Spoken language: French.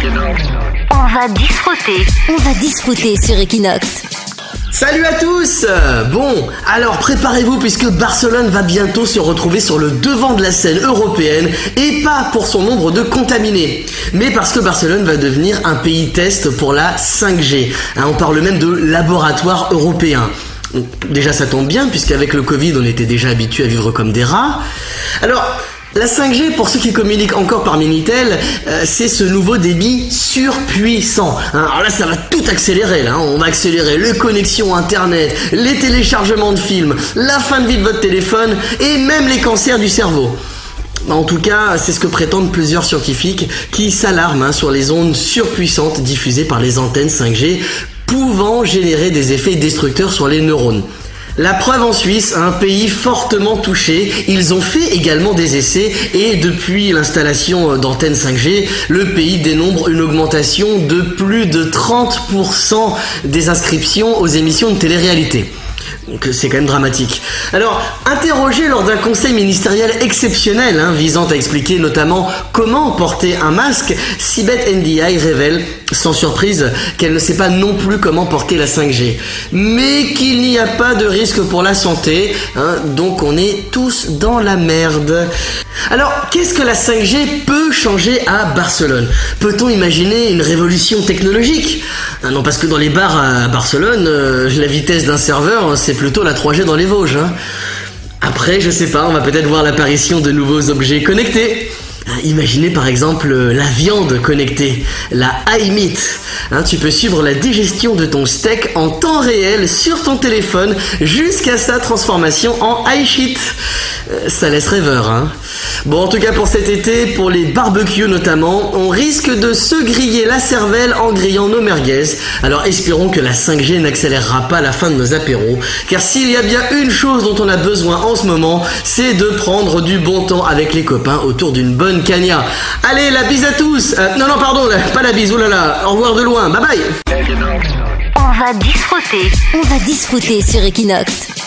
On va disfruter. On va disfruter sur Equinox. Salut à tous Bon, alors préparez-vous puisque Barcelone va bientôt se retrouver sur le devant de la scène européenne et pas pour son nombre de contaminés, mais parce que Barcelone va devenir un pays test pour la 5G. Hein, on parle même de laboratoire européen. Déjà ça tombe bien puisqu'avec le Covid on était déjà habitué à vivre comme des rats. Alors la 5G, pour ceux qui communiquent encore par Minitel, euh, c'est ce nouveau débit surpuissant. Hein. alors là, ça va tout accélérer. Hein. On va accélérer les connexions Internet, les téléchargements de films, la fin de vie de votre téléphone et même les cancers du cerveau. En tout cas, c'est ce que prétendent plusieurs scientifiques qui s'alarment hein, sur les ondes surpuissantes diffusées par les antennes 5G pouvant générer des effets destructeurs sur les neurones. La preuve en Suisse, un pays fortement touché, ils ont fait également des essais et depuis l'installation d'antennes 5G, le pays dénombre une augmentation de plus de 30% des inscriptions aux émissions de télé-réalité. Donc c'est quand même dramatique. Alors, interrogé lors d'un conseil ministériel exceptionnel hein, visant à expliquer notamment comment porter un masque, Sibeth NDI révèle sans surprise qu'elle ne sait pas non plus comment porter la 5G. Mais qu'il n'y a pas de risque pour la santé, hein, donc on est tous dans la merde. Alors, qu'est-ce que la 5G peut changer à Barcelone? Peut-on imaginer une révolution technologique? Ah Non, parce que dans les bars à Barcelone, euh, la vitesse d'un serveur, c'est plutôt la 3G dans les Vosges. Hein. Après, je sais pas, on va peut-être voir l'apparition de nouveaux objets connectés. Imaginez par exemple la viande connectée, la iMeat. Hein, tu peux suivre la digestion de ton steak en temps réel sur ton téléphone jusqu'à sa transformation en iShit. Euh, ça laisse rêveur, hein. Bon, en tout cas pour cet été, pour les barbecues notamment, on risque de se griller la cervelle en grillant nos merguez. Alors espérons que la 5G n'accélérera pas la fin de nos apéros, car s'il y a bien une chose dont on a besoin en ce moment, c'est de prendre du bon temps avec les copains autour d'une bonne cagna. Allez, la bise à tous euh, Non, non, pardon, pas la bise, là, au revoir de loin, bye bye On va disfruter. On va disfruter sur Equinox.